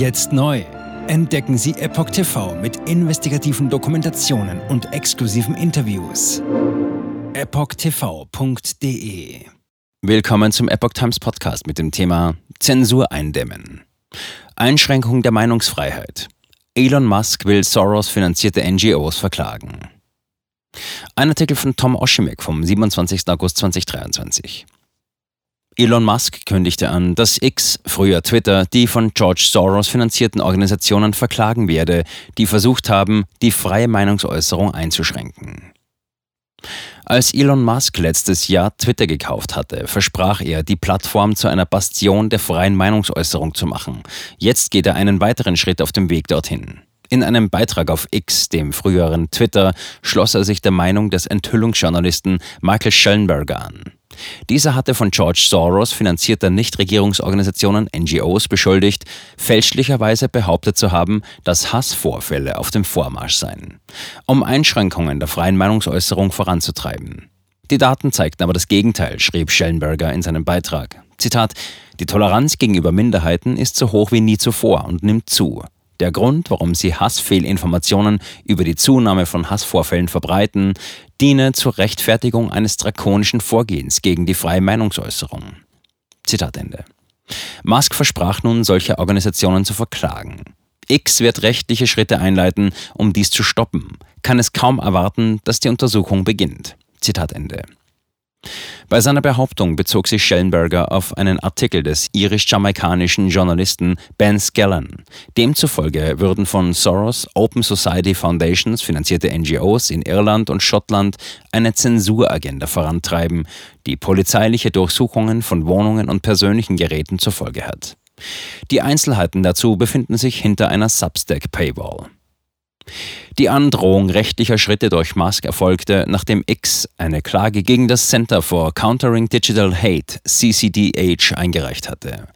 Jetzt neu. Entdecken Sie Epoch TV mit investigativen Dokumentationen und exklusiven Interviews. EpochTV.de Willkommen zum Epoch Times Podcast mit dem Thema Zensur eindämmen. Einschränkung der Meinungsfreiheit. Elon Musk will Soros finanzierte NGOs verklagen. Ein Artikel von Tom Oshimek vom 27. August 2023. Elon Musk kündigte an, dass X, früher Twitter, die von George Soros finanzierten Organisationen verklagen werde, die versucht haben, die freie Meinungsäußerung einzuschränken. Als Elon Musk letztes Jahr Twitter gekauft hatte, versprach er, die Plattform zu einer Bastion der freien Meinungsäußerung zu machen. Jetzt geht er einen weiteren Schritt auf dem Weg dorthin. In einem Beitrag auf X, dem früheren Twitter, schloss er sich der Meinung des Enthüllungsjournalisten Michael Schellenberger an. Dieser hatte von George Soros finanzierter Nichtregierungsorganisationen NGOs beschuldigt, fälschlicherweise behauptet zu haben, dass Hassvorfälle auf dem Vormarsch seien, um Einschränkungen der freien Meinungsäußerung voranzutreiben. Die Daten zeigten aber das Gegenteil, schrieb Schellenberger in seinem Beitrag. Zitat: Die Toleranz gegenüber Minderheiten ist so hoch wie nie zuvor und nimmt zu. Der Grund, warum sie Hassfehlinformationen über die Zunahme von Hassvorfällen verbreiten, diene zur Rechtfertigung eines drakonischen Vorgehens gegen die freie Meinungsäußerung. Zitat Ende. Musk versprach nun, solche Organisationen zu verklagen. X wird rechtliche Schritte einleiten, um dies zu stoppen, kann es kaum erwarten, dass die Untersuchung beginnt. Zitat Ende. Bei seiner Behauptung bezog sich Schellenberger auf einen Artikel des irisch-jamaikanischen Journalisten Ben Scallan. Demzufolge würden von Soros Open Society Foundations finanzierte NGOs in Irland und Schottland eine Zensuragenda vorantreiben, die polizeiliche Durchsuchungen von Wohnungen und persönlichen Geräten zur Folge hat. Die Einzelheiten dazu befinden sich hinter einer Substack-Paywall. Die Androhung rechtlicher Schritte durch Musk erfolgte, nachdem X eine Klage gegen das Center for Countering Digital Hate, CCDH, eingereicht hatte.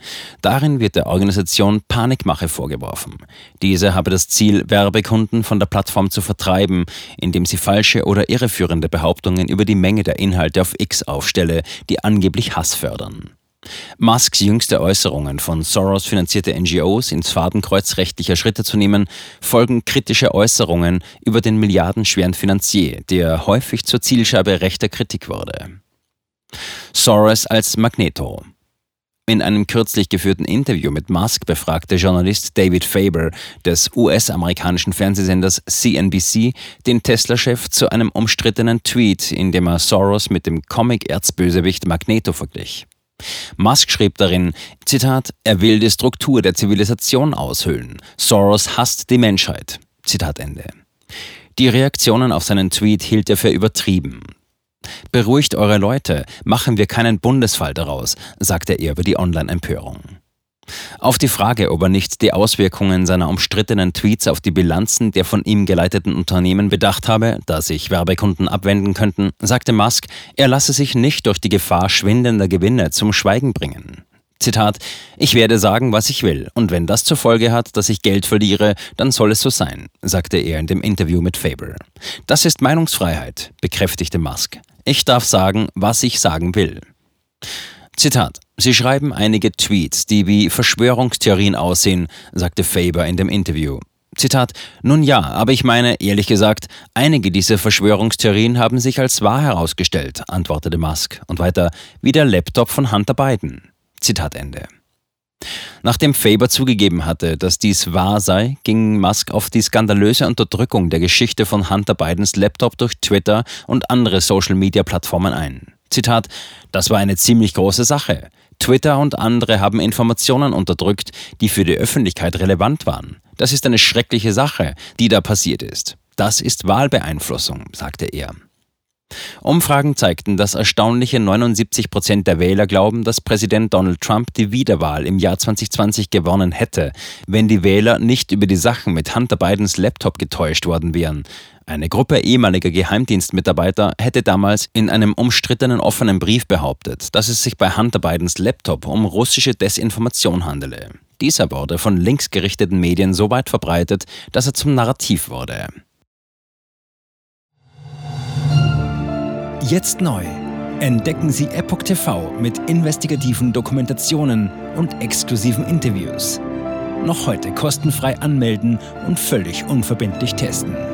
Darin wird der Organisation Panikmache vorgeworfen. Diese habe das Ziel, Werbekunden von der Plattform zu vertreiben, indem sie falsche oder irreführende Behauptungen über die Menge der Inhalte auf X aufstelle, die angeblich Hass fördern. Musks jüngste Äußerungen von Soros finanzierte NGOs ins Fadenkreuz rechtlicher Schritte zu nehmen, folgen kritische Äußerungen über den milliardenschweren Finanzier, der häufig zur Zielscheibe rechter Kritik wurde. Soros als Magneto. In einem kürzlich geführten Interview mit Musk befragte Journalist David Faber des US-amerikanischen Fernsehsenders CNBC den Tesla-Chef zu einem umstrittenen Tweet, in dem er Soros mit dem Comic-Erzbösewicht Magneto verglich. Musk schrieb darin, Zitat, er will die Struktur der Zivilisation aushöhlen. Soros hasst die Menschheit. Zitat Ende. Die Reaktionen auf seinen Tweet hielt er für übertrieben. Beruhigt eure Leute, machen wir keinen Bundesfall daraus, sagte er über die Online-Empörung. Auf die Frage, ob er nicht die Auswirkungen seiner umstrittenen Tweets auf die Bilanzen der von ihm geleiteten Unternehmen bedacht habe, da sich Werbekunden abwenden könnten, sagte Musk, er lasse sich nicht durch die Gefahr schwindender Gewinne zum Schweigen bringen. Zitat, ich werde sagen, was ich will, und wenn das zur Folge hat, dass ich Geld verliere, dann soll es so sein, sagte er in dem Interview mit Faber. Das ist Meinungsfreiheit, bekräftigte Musk. Ich darf sagen, was ich sagen will. Zitat. Sie schreiben einige Tweets, die wie Verschwörungstheorien aussehen, sagte Faber in dem Interview. Zitat, nun ja, aber ich meine, ehrlich gesagt, einige dieser Verschwörungstheorien haben sich als wahr herausgestellt, antwortete Musk. Und weiter, wie der Laptop von Hunter Biden. Zitat Ende. Nachdem Faber zugegeben hatte, dass dies wahr sei, ging Musk auf die skandalöse Unterdrückung der Geschichte von Hunter Bidens Laptop durch Twitter und andere Social-Media-Plattformen ein. Zitat, das war eine ziemlich große Sache. Twitter und andere haben Informationen unterdrückt, die für die Öffentlichkeit relevant waren. Das ist eine schreckliche Sache, die da passiert ist. Das ist Wahlbeeinflussung, sagte er. Umfragen zeigten, dass erstaunliche 79 Prozent der Wähler glauben, dass Präsident Donald Trump die Wiederwahl im Jahr 2020 gewonnen hätte, wenn die Wähler nicht über die Sachen mit Hunter Bidens Laptop getäuscht worden wären. Eine Gruppe ehemaliger Geheimdienstmitarbeiter hätte damals in einem umstrittenen offenen Brief behauptet, dass es sich bei Hunter Bidens Laptop um russische Desinformation handele. Dieser wurde von linksgerichteten Medien so weit verbreitet, dass er zum Narrativ wurde. Jetzt neu. Entdecken Sie Epoch TV mit investigativen Dokumentationen und exklusiven Interviews. noch heute kostenfrei anmelden und völlig unverbindlich testen.